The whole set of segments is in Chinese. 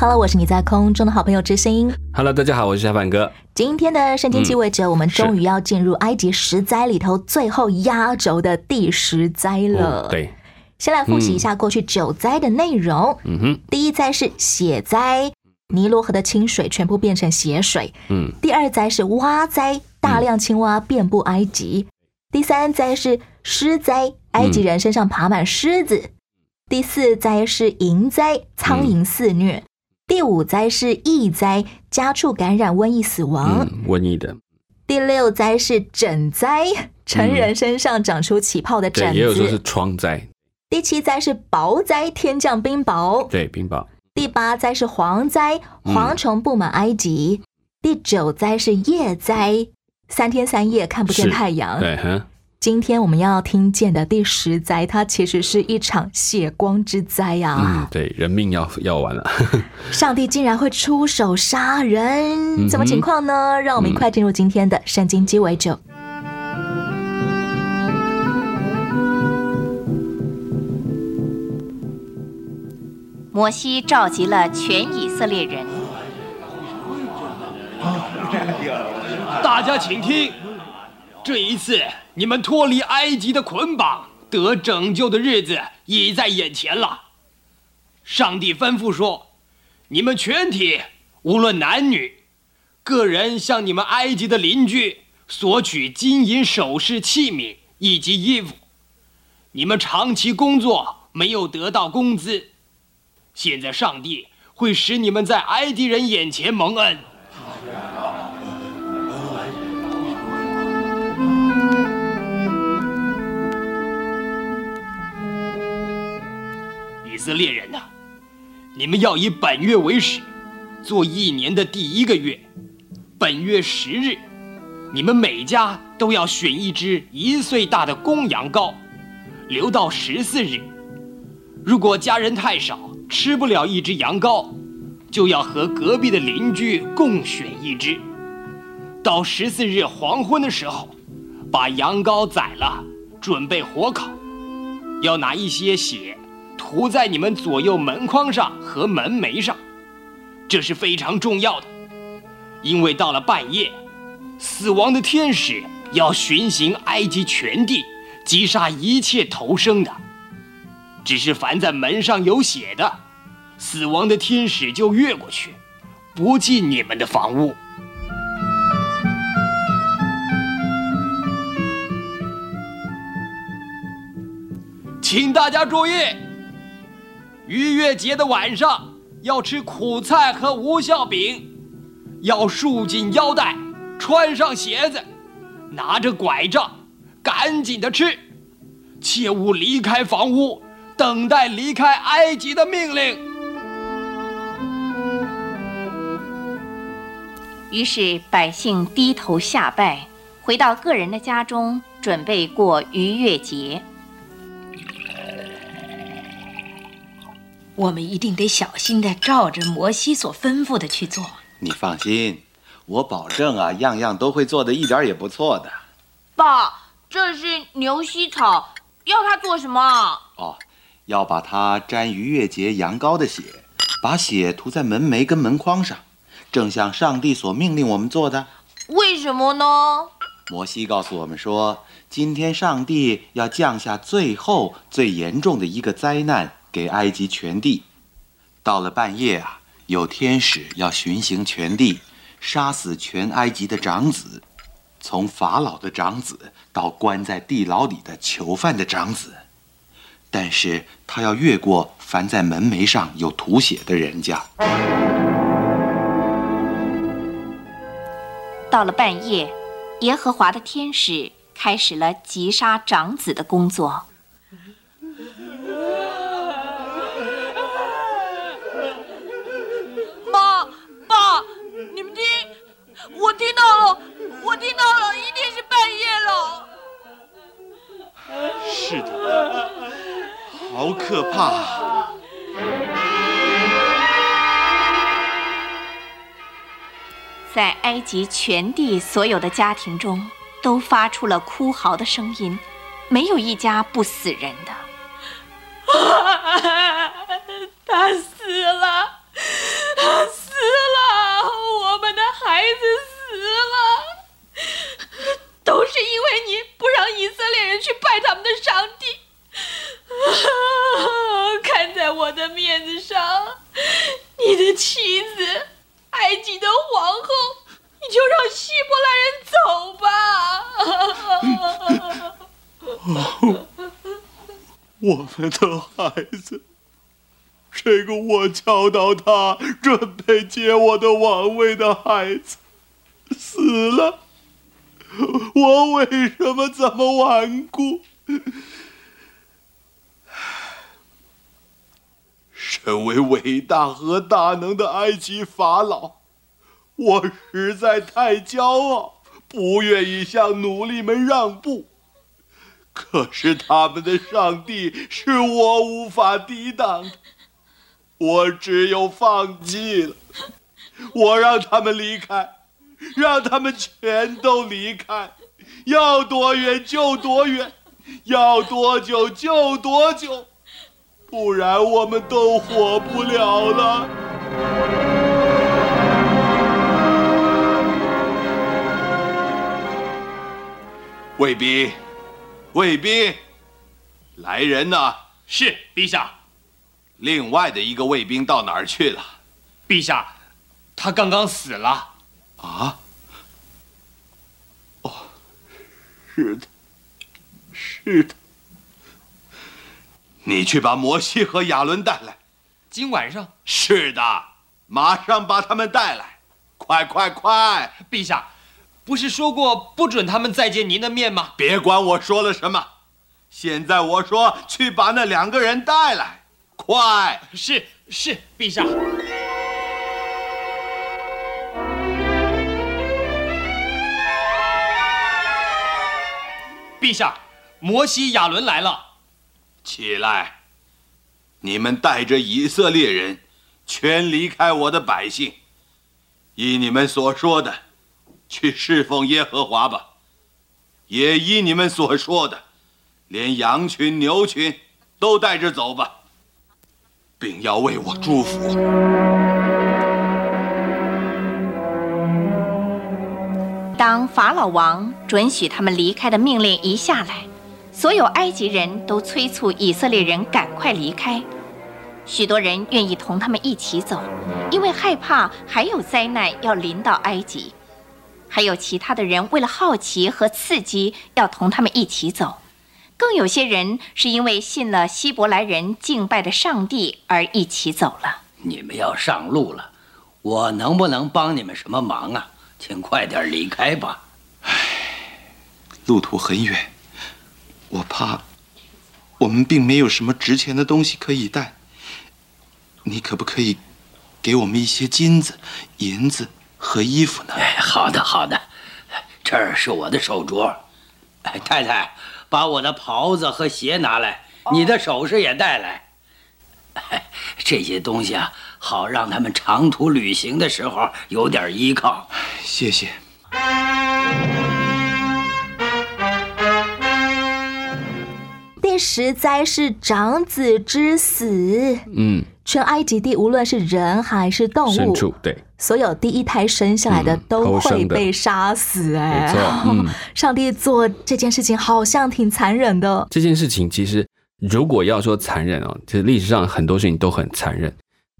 Hello，我是你在空中的好朋友之心。Hello，大家好，我是小凡哥。今天的圣经鸡尾酒，我们终于要进入埃及十灾里头最后压轴的第十灾了。哦，对，先来复习一下过去九灾的内容。嗯哼，第一灾是血灾，尼罗河的清水全部变成血水。嗯，第二灾是蛙灾，大量青蛙遍布埃及。第三灾是狮灾，埃及人身上爬满狮子。第四灾是蝇灾，苍蝇肆虐。第五灾是疫灾，家畜感染瘟疫死亡。嗯，瘟疫的，第六灾是疹灾，成人身上长出起泡的对，疹也有说是。疮灾，第七灾是雹灾，天降冰雹。对，冰雹，第八灾是蝗灾，蝗虫布满埃及。第九灾是夜灾，三天三夜看不见太阳。对，哼，今天我们要听见的第十灾，它其实是一场血光之灾嗯啊！，对，人命要要完了。上帝竟然会出手杀人，哼怎么情况呢？让我们一块进入今天的圣经鸡尾酒。摩西召集了全以色列人，大家请听，这一次你们脱离埃及的捆绑、得拯救的日子已在眼前了。上帝吩咐说：“你们全体，无论男女，个人向你们埃及的邻居索取金银首饰、器皿以及衣服。你们长期工作没有得到工资，现在上帝会使你们在埃及人眼前蒙恩。”色列人呐、你们要以本月为始，做一年的第一个月。本月十日，你们每家都要选一只一岁大的公羊羔，留到十四日。如果家人太少，吃不了一只羊羔，就要和隔壁的邻居共选一只。到十四日黄昏的时候，把羊羔宰了，准备火烤。要拿一些血涂在你们左右门框上和门楣上，这是非常重要的，因为到了半夜，死亡的天使要巡行埃及全地，击杀一切投生的。只是凡在门上有血的，死亡的天使就越过去，不进你们的房屋。请大家注意，逾越节的晚上要吃苦菜和无酵饼，要束紧腰带，穿上鞋子，拿着拐杖，赶紧的吃，切勿离开房屋，等待离开埃及的命令。于是百姓低头下拜，回到个人的家中，准备过逾越节。我们一定得小心的照着摩西所吩咐的去做。你放心，我保证啊，样样都会做的一点儿也不错的。爸，这是牛膝草，要它做什么啊？哦，要把它沾逾越节羊羔的血，把血涂在门楣跟门框上，正像上帝所命令我们做的。为什么呢？摩西告诉我们说，今天上帝要降下最后最严重的一个灾难给埃及全地。到了半夜啊，有天使要巡行全地，杀死全埃及的长子，从法老的长子到关在地牢里的囚犯的长子。但是他要越过凡在门楣上有涂血的人家。到了半夜，耶和华的天使开始了击杀长子的工作。我听到了我听到了一定是半夜了。是的好可怕。在埃及全地所有的家庭中都发出了哭嚎的声音没有一家不死人的。他死了。死了，我们的孩子死了，都是因为你不让以色列人去拜他们的上帝。看在我的面子上，你的妻子，埃及的皇后，你就让希伯来人走吧。我们的孩子，这个我教导他准备接我的王位的孩子，死了。我为什么这么顽固？身为伟大和大能的埃及法老，我实在太骄傲，不愿意向奴隶们让步。可是他们的上帝是我无法抵挡的，我只有放弃了。我让他们离开，让他们全都离开，要多远就多远，要多久就多久，不然我们都活不了了。卫兵。卫兵，来人呐！是陛下。另外的一个卫兵到哪儿去了？陛下，他刚刚死了。啊？哦，是的，是的。你去把摩西和亚伦带来。今晚上？是的，马上把他们带来，快快快！陛下。不是说过不准他们再见您的面吗？别管我说了什么，现在我说去把那两个人带来，快！是是，陛下。陛下，摩西、亚伦来了。起来，你们带着以色列人，全离开我的百姓，依你们所说的。去侍奉耶和华吧，也依你们所说的，连羊群、牛群都带着走吧，并要为我祝福。当法老王准许他们离开的命令一下来，所有埃及人都催促以色列人赶快离开，许多人愿意同他们一起走，因为害怕还有灾难要临到埃及。还有其他的人为了好奇和刺激，要同他们一起走；更有些人是因为信了希伯来人敬拜的上帝而一起走了。你们要上路了，我能不能帮你们什么忙啊？请快点离开吧。唉，路途很远，我怕我们并没有什么值钱的东西可以带。你可不可以给我们一些金子、银子？和衣服呢？哎，好的好的，这儿是我的手镯。哎，太太，把我的袍子和鞋拿来，你的首饰也带来。这些东西啊，好让他们长途旅行的时候有点依靠。谢谢。第十灾是长子之死。嗯。全埃及地，无论是人还是动物，对，所有第一胎生下来的都会被杀死。哎，没错。上帝做这件事情好像挺残忍的。这件事情其实，如果要说残忍哦，其实历史上很多事情都很残忍。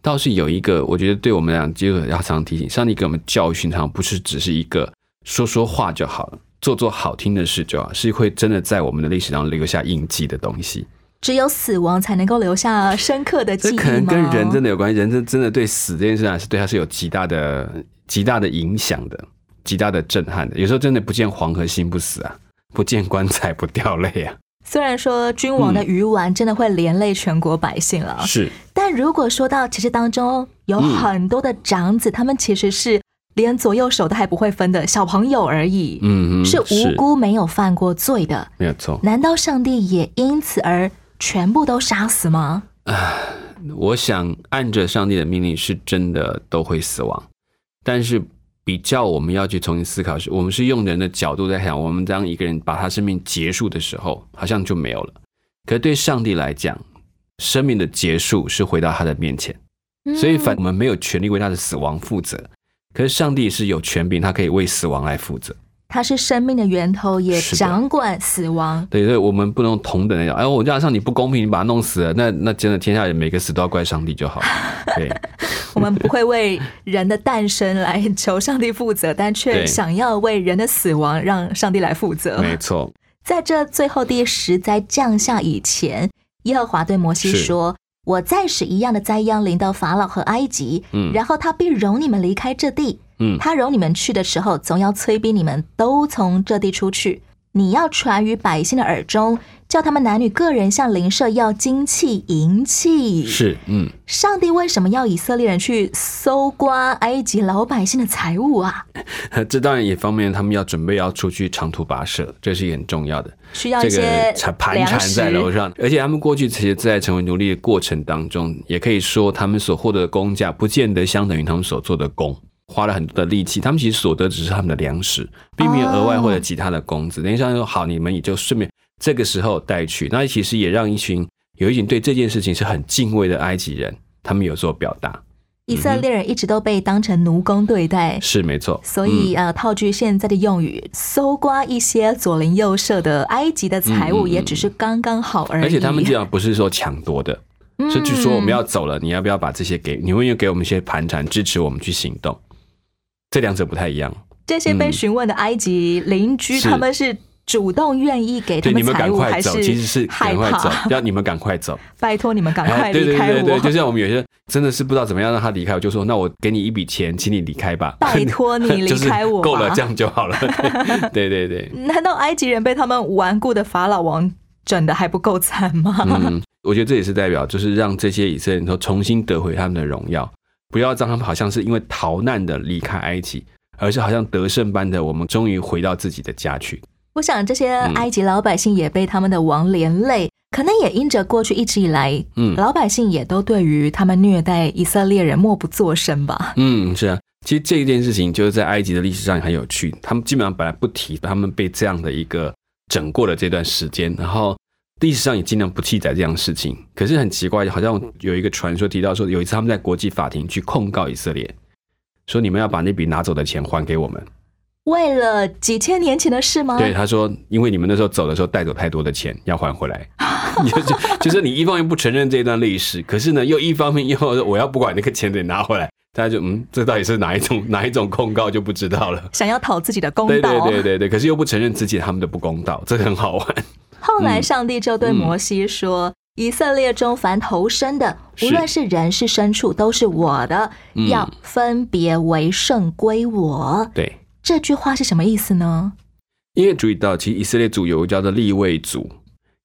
倒是有一个，我觉得对我们俩这个要常提醒，上帝给我们教训，常不是只是一个说说话就好了，做做好听的事就好，是会真的在我们的历史上留下印记的东西。只有死亡才能够留下深刻的记忆这可能跟人真的有关系，人真真的对死这件事啊，是对他是有极大的、极大的影响的，极大的震撼的。有时候真的不见黄河心不死啊，不见棺材不掉泪啊。虽然说君王的鱼丸真的会连累全国百姓了，是。但如果说到其实当中有很多的长子，他们其实是连左右手都还不会分的小朋友而已，嗯，是无辜没有犯过罪的，没有错。难道上帝也因此而？全部都杀死吗？啊我想按着上帝的命令是真的都会死亡，但是比较我们要去重新思考是，我们是用人的角度在想，我们当一个人把他生命结束的时候，好像就没有了。可对上帝来讲，生命的结束是回到他的面前，所以反我们没有权利为他的死亡负责。可是上帝是有权柄，他可以为死亡来负责。他是生命的源头，也掌管死亡。对，所以我们不能同等的讲，哎，我这样上你不公平，你把他弄死了，那那真的天下人每个死都要怪上帝就好了。对，我们不会为人的诞生来求上帝负责，但却想要为人的死亡让上帝来负责。没错，在这最后第十灾降下以前，耶和华对摩西是说：“我再使一样的灾殃临到法老和埃及，嗯然后他必容你们离开这地。嗯他容你们去的时候，总要催逼你们都从这地出去。你要传于百姓的耳中，叫他们男女个人向邻舍要金器、银器。是，嗯，上帝为什么要以色列人去搜刮埃及老百姓的财物啊？这当然一方面他们要准备要出去长途跋涉，这是很重要的。需要一这个些缠盘缠在食楼上，而且他们过去其实，在成为奴隶的过程当中，也可以说他们所获得的工价不见得相等于他们所做的工，花了很多的力气，他们其实所得只是他们的粮食，并没有额外获得其他的工资。等于上说好，你们也就顺便这个时候带去，那其实也让一群有一群对这件事情是很敬畏的埃及人，他们有所表达，以色列人一直都被当成奴工对待，是没错。所以嗯呃，套句现在的用语，搜刮一些左邻右舍的埃及的财物，也只是刚刚好而已。而且他们这样不是说抢夺的，嗯是据说我们要走了，你要不要把这些给？你会不会给我们一些盘缠，支持我们去行动？这两者不太一样。这些被询问的埃及邻居，他们是主动愿意给他们财物，赶快走，还是其实是害赶快走怕？，要你们赶快走。拜托你们赶快离开我！对对对，就像我们有些真的是不知道怎么样让他离开，我就说那我给你一笔钱，请你离开吧。拜托你离开我 够了，这样就好了。对对对，难道埃及人被他们顽固的法老王整的还不够惨吗？嗯，我觉得这也是代表，就是让这些以色列人都重新得回他们的荣耀，不要让他们好像是因为逃难的离开埃及，而是好像得胜般的，我们终于回到自己的家去。我想这些嗯埃及老百姓也被他们的王连累，可能也因着过去一直以来，嗯老百姓也都对于他们虐待以色列人默不作声吧。嗯，是啊，其实这一件事情就是在埃及的历史上很有趣，他们基本上本来不提他们被这样的一个整过的这段时间，然后历史上也尽量不记载这样的事情。可是很奇怪，好像有一个传说提到说，有一次他们在国际法庭去控告以色列，说你们要把那笔拿走的钱还给我们。为了几千年前的事吗？对，他说，因为你们那时候走的时候带走太多的钱，要还回来。就是就是你一方面不承认这段历史，可是呢，又一方面又 我要不管那个钱得拿回来，大家就嗯，这到底是哪一种 哪一种控告就不知道了。想要讨自己的公道。对对对对对，可是又不承认自己他们的不公道，这个很好玩。后来嗯上帝就对摩西说：“以色列中凡投生的，无论是人是牲畜，都是我的，嗯要分别为圣归我。对，”这句话是什么意思呢？因为注意到，其实以色列族有个叫做立位族，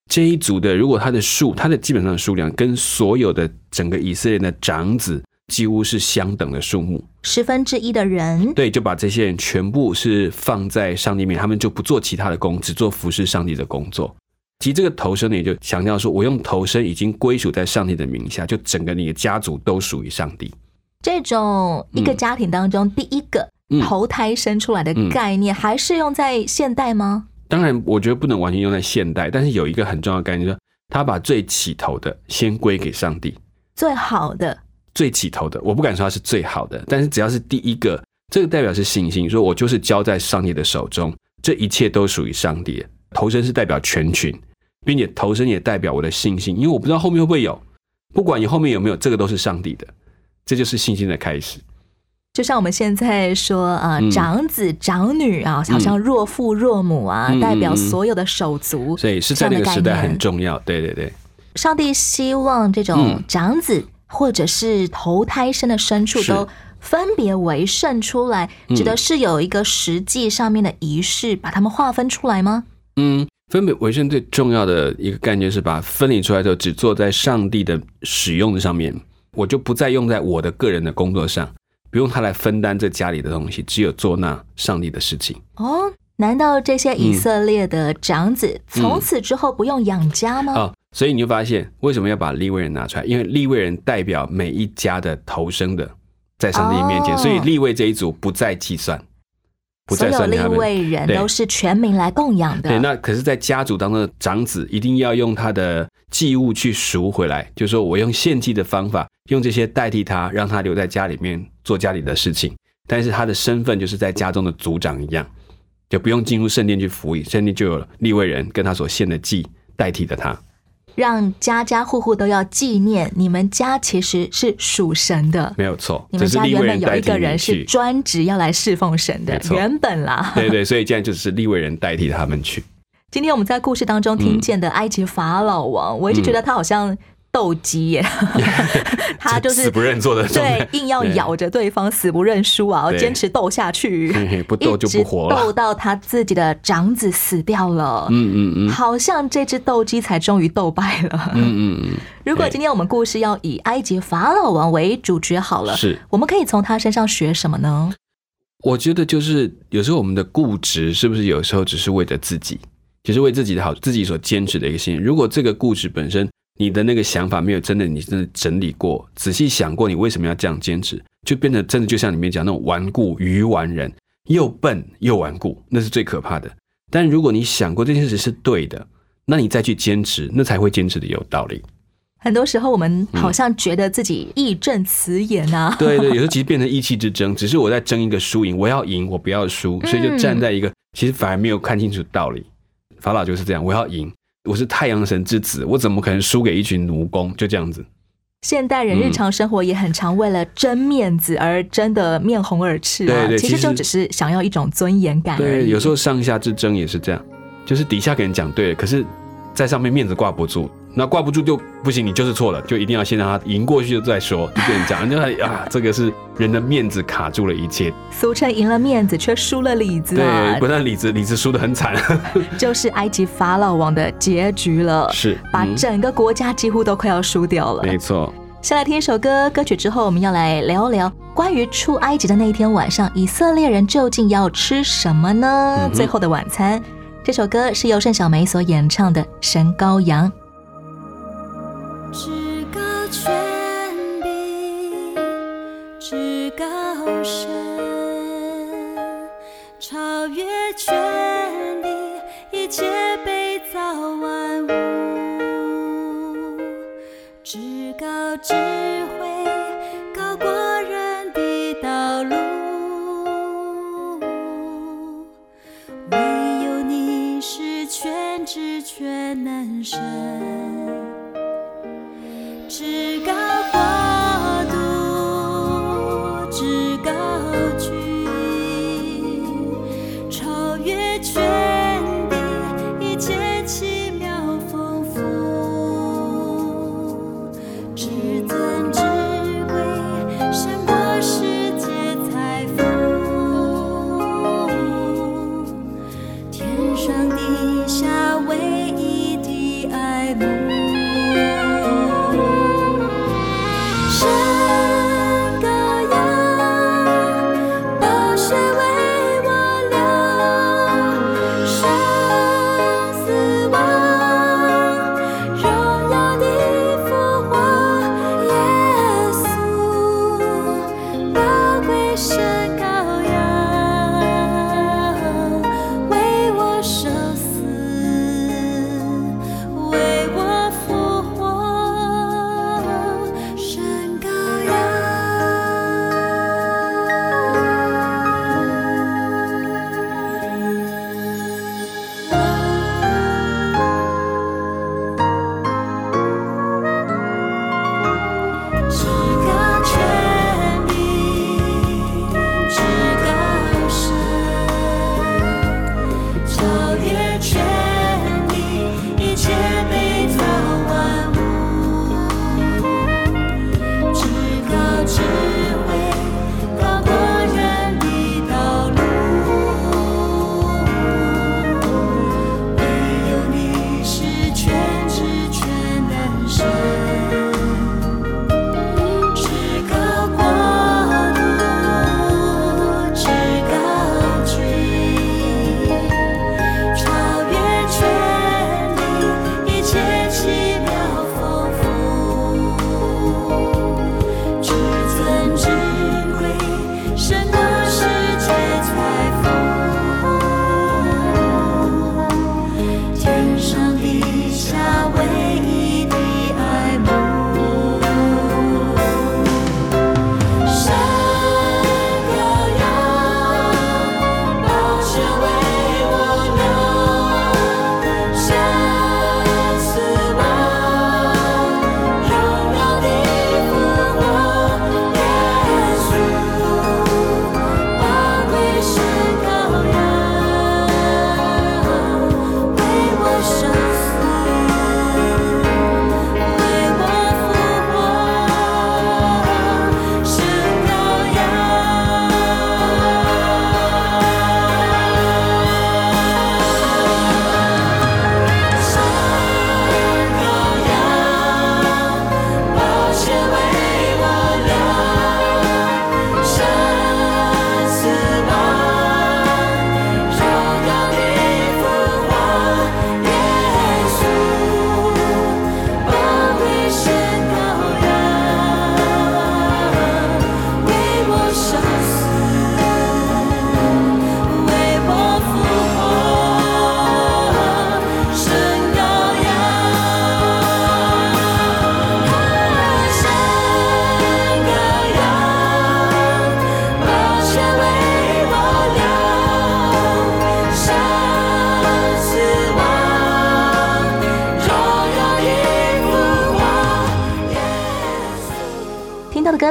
这一族的如果它的数，它的基本上的数量跟所有的整个以色列的长子几乎是相等的数目。十分之一的人，对，就把这些人全部是放在上帝面，他们就不做其他的工，只做服侍上帝的工作。其实这个投身呢，也就强调说，我用投身已经归属在上帝的名下，就整个你的家族都属于上帝。这种一个嗯家庭当中、第一个嗯投胎生出来的嗯概念，还是用在现代吗？当然，我觉得不能完全用在现代，但是有一个很重要的概念，就是他把最起头的先归给上帝。最好的最起头的，我不敢说它是最好的，但是只要是第一个，这个代表是信心，说我就是交在上帝的手中，这一切都属于上帝的。头生是代表全群，并且投身也代表我的信心，因为我不知道后面会不会有，不管你后面有没有，这个都是上帝的，这就是信心的开始。就像我们现在说啊、长子长女啊，好像若父若母啊，嗯代表所有的手足。所以是在那个时代很重要。对对对，上帝希望这种嗯。长子或者是投胎生的牲畜都分别为圣出来，嗯。指的是有一个实际上面的仪式，把它们划分出来吗？嗯，分别为圣最重要的一个概念是把分离出来之后，只做在上帝的使用的上面，我就不再用在我的个人的工作上，不用他来分担这家里的东西，只有做那上帝的事情。哦，难道这些以色列的长子从此之后不用养家吗？啊、所以你就发现为什么要把立位人拿出来？因为立位人代表每一家的头生的，在上帝面前，哦所以立位这一组不再计算，不所有立再算他们。位人都是全民来供养的。对，那可是，在家族当中的长子一定要用他的祭物去赎回来，就是说我用献祭的方法，用这些代替他，让他留在家里面做家里的事情。但是他的身份就是在家中的族长一样，就不用进入圣殿去服役，圣殿就有立位人跟他所献的祭代替的他。让家家户户都要纪念你们家其实是属神的。没有错，你们家原本有一个人是。专职要来侍奉神的原本啦。对对，所以现在就是立位人代替他们去。今天我们在故事当中听见的埃及法老王，我一直觉得他好像斗鸡耶，他就是死不认错的对，硬要咬着对。方，死不认输啊，对。坚持斗下去不斗就不活了。斗到他自己的长子死掉了。嗯嗯嗯。好像这只斗鸡才终于斗败了。嗯嗯嗯，如果今天我们故事要以埃及法老王为主角好了，是。我们可以从他身上学什么呢？我觉得就是有时候我们的固执是不是有时候只是为了自己，只是为自己的好，自己所坚持的一个信念。如果这个故事本身，你的那个想法没有真的你真的整理过，仔细想过你为什么要这样坚持，就变得真的就像里面讲那种顽固愚顽人，又笨又顽固，那是最可怕的。但如果你想过这件事是对的，那你再去坚持，那才会坚持的有道理。很多时候我们好像觉得自己义正辞严啊，对对，有时候其实变成意气之争，只是我在争一个输赢，我要赢，我不要输，所以就站在一个、其实反而没有看清楚道理。法老就是这样，我要赢，我是太阳神之子，我怎么可能输给一群奴工？就这样子。现代人日常生活也很常为了争面子而争得面红耳赤啊，对对其实就只是想要一种尊严感而对，有时候上下之争也是这样，就是底下给人讲对了，可是在上面面子挂不住，那挂不住就不行，你就是错了，就一定要先让他赢过去再说，就变成这样，就他啊，这个是人的面子卡住了一切。俗称赢了面子却输了里子啊对，，不但里子里子输得很惨，就是埃及法老王的结局了，是把嗯整个国家几乎都快要输掉了。没错。先来听一首歌，歌曲之后我们要来聊聊关于出埃及的那一天晚上，以色列人究竟要吃什么呢？嗯最后的晚餐。这首歌是由盛小梅所演唱的《神羔羊》。至高权柄，至高神，超越权力，一切被造万物。至高智慧，高过人的道路。唯有你是全知全能神。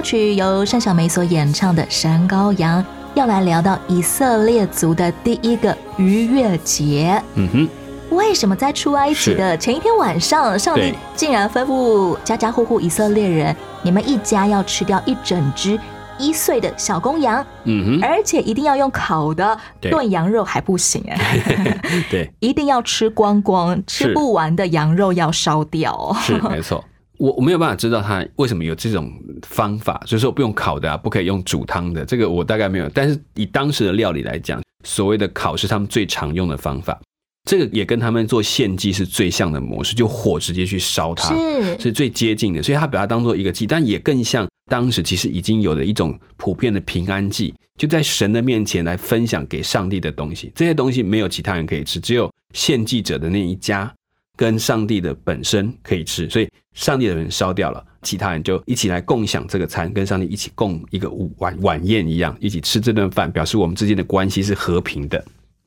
曲由单小梅所演唱的《山羔羊》，要来聊到以色列族的第一个逾越节。嗯哼，为什么在出埃及的前一天晚上，上帝竟然吩咐家家户户以色列人，你们一家要吃掉一整只一岁的小公羊，嗯哼，而且一定要用烤的，对。炖羊肉还不行哎，对，一定要吃光光，吃不完的羊肉要烧掉。是没错。我我没有办法知道他为什么有这种方法，所以说不用烤的啊，不可以用煮汤的，这个我大概没有。但是以当时的料理来讲，所谓的烤是他们最常用的方法，这个也跟他们做献祭是最像的模式，就火直接去烧它，是是最接近的。所以他把它当做一个祭，但也更像当时其实已经有了一种普遍的平安祭，就在神的面前来分享给上帝的东西。这些东西没有其他人可以吃，只有献祭者的那一家跟上帝的本身可以吃。所以上帝的人烧掉了，其他人就一起来共享这个餐，跟上帝一起共一个晚晚宴一样，一起吃这顿饭，表示我们之间的关系是和平的。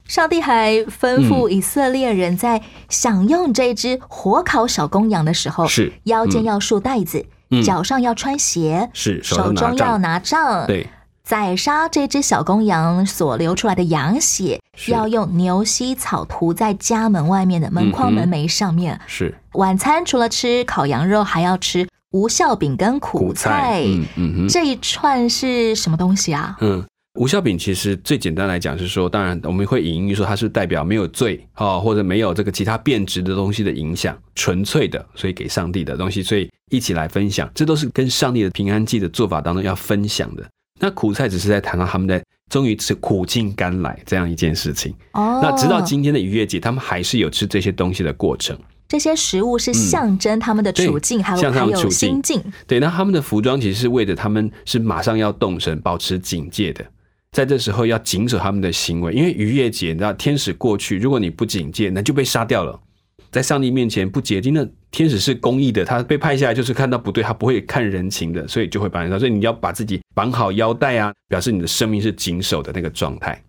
上帝还吩咐以色列人在享用这只火烤小公羊的时候，是腰间要束带子，嗯。脚上要穿鞋，是手中要拿杖，对，宰杀这只小公羊所流出来的羊血，是要用牛膝草涂在家门外面的门框门楣上面。是晚餐除了吃烤羊肉，还要吃无效饼跟苦菜。嗯嗯哼。这一串是什么东西啊？嗯，无效饼其实最简单来讲是说，当然我们会隐喻说它是代表没有罪哦，或者没有这个其他变质的东西的影响，纯粹的，所以给上帝的东西，所以一起来分享，这都是跟上帝的平安祭的做法当中要分享的。那苦菜只是在谈到他们在终于吃苦尽甘来这样一件事情。哦，那直到今天的逾越节，他们还是有吃这些东西的过程。这些食物是象征他们的处境，对还有还有们处境心境。对，那他们的服装其实是为了他们是马上要动身，保持警戒的，在这时候要谨守他们的行为，因为逾越节，你知道天使过去，如果你不警戒，那就被杀掉了。在上帝面前不洁净，那天使是公义的，他被派下来就是看到不对，他不会看人情的，所以就会把你杀。所以你要把自己绑好腰带啊，表示你的生命是谨守的那个状态。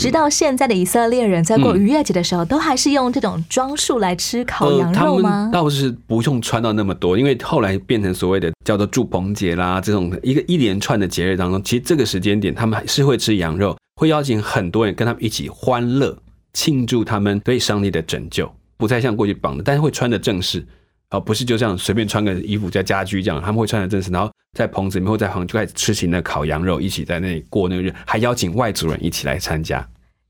直到现在的以色列人在过嗯逾越节的时候，都还是用这种装束来吃烤羊呃、他们肉吗？倒是不用穿到那么多，因为后来变成所谓的叫做祝棚节啦，这种一个一连串的节日当中，其实这个时间点他们还是会吃羊肉，会邀请很多人跟他们一起欢乐庆祝他们对上帝的拯救，不再像过去绑的，但是会穿的正式。哦，不是就这样随便穿个衣服加家居这样，他们会穿的正式，然后在棚子里面或在旁就开始吃起那烤羊肉，一起在那里过那个日，还邀请外族人一起来参加。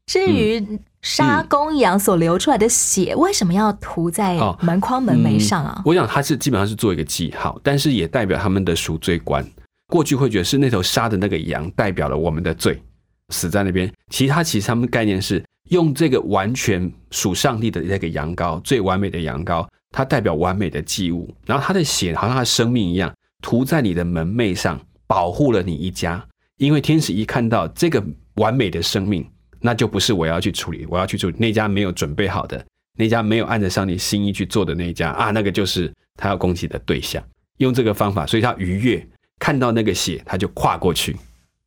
至于嗯杀公羊所流出来的血，为什么要涂在哦门框门楣上啊？我想他是基本上是做一个记号，但是也代表他们的赎罪观。过去会觉得是那头杀的那个羊代表了我们的罪，死在那边。其实他其实他们概念是用这个完全属上帝的那个羊羔，最完美的羊羔，它代表完美的祭物。然后它的血好像它的生命一样，涂在你的门楣上，保护了你一家。因为天使一看到这个完美的生命，那就不是我要去处理，我要去处理那家没有准备好的，那家没有按着上帝心意去做的那家啊，那个就是他要攻击的对象。用这个方法，所以他逾越看到那个血，他就跨过去。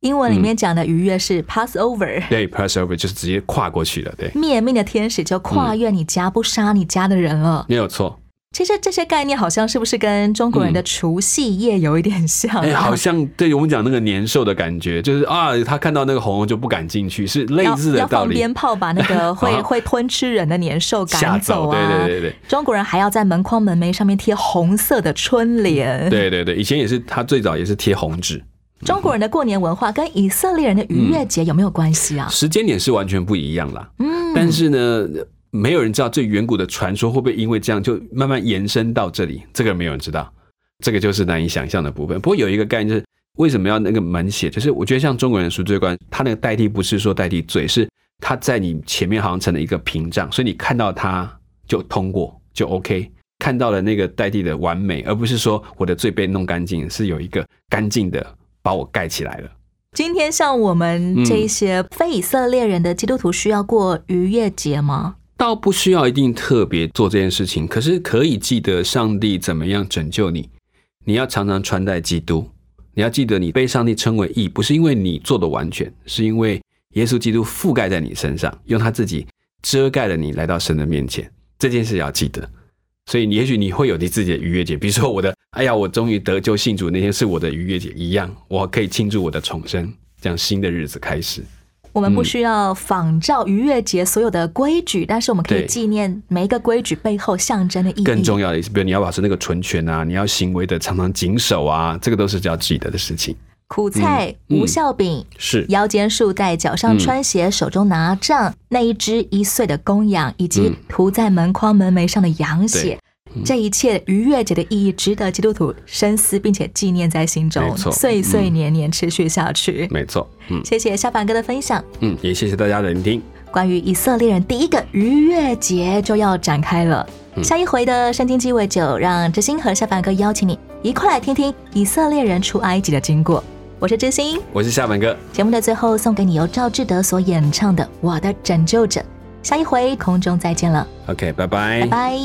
英文里面讲的逾越是 Passover，、对，Passover 就是直接跨过去的，对，灭命的天使就跨越你家，不杀你家的人了。没有错。其实这些概念好像是不是跟中国人的除夕夜有一点像、啊？哎、好像对我们讲那个年兽的感觉，就是啊，他看到那个红红就不敢进去，是类似的要道理。放鞭炮把那个会 啊会吞吃人的年兽吓赶走啊！对对对对中国人还要在门框门楣上面贴红色的春联。对对对，以前也是，他最早也是贴红纸。中国人的过年文化跟以色列人的逾越节有没有关系啊？时间点是完全不一样啦。嗯，但是呢，没有人知道最远古的传说会不会因为这样就慢慢延伸到这里，这个没有人知道，这个就是难以想象的部分。不过有一个概念就是，为什么要那个满血？就是我觉得像中国人赎罪观，他那个代替不是说代替罪，是他在你前面好像成了一个屏障，所以你看到他就通过就 OK。看到了那个代替的完美，而不是说我的罪被弄干净，是有一个干净的把我盖起来了。今天像我们这一些非以色列人的基督徒，需要过逾越节吗？倒不需要一定特别做这件事情，可是可以记得上帝怎么样拯救你。你要常常穿戴基督，你要记得你被上帝称为义，不是因为你做的完全，是因为耶稣基督覆盖在你身上，用他自己遮盖了你来到神的面前。这件事要记得。所以你也许你会有你自己的逾越节，比如说我的，哎呀，我终于得救信主那天是我的逾越节一样，我可以庆祝我的重生，这样新的日子开始。我们不需要仿照逾越节所有的规矩，但是我们可以纪念每一个规矩背后象征的意义。更重要的是，比如你要保持那个纯全啊，你要行为的常常谨守啊，这个都是要记得的事情。苦菜、嗯无酵饼、是腰间束带、脚上穿鞋、手中拿杖，那一只一岁的公羊，以及嗯涂在门框门楣上的羊血。这一切逾越节的意义，值得基督徒深思，并且纪念在心中岁岁年年持续下去。没错，嗯谢谢下凡哥的分享。嗯，也谢谢大家的聆听。关于以色列人第一个逾越节就要展开了。嗯下一回的圣经鸡尾酒，让知心和下凡哥邀请你一块来听听以色列人出埃及的经过。我是知心，我是夏满哥，节目的最后送给你由赵志德所演唱的《我的拯救者》。下一回空中再见了，OK，拜拜，拜拜。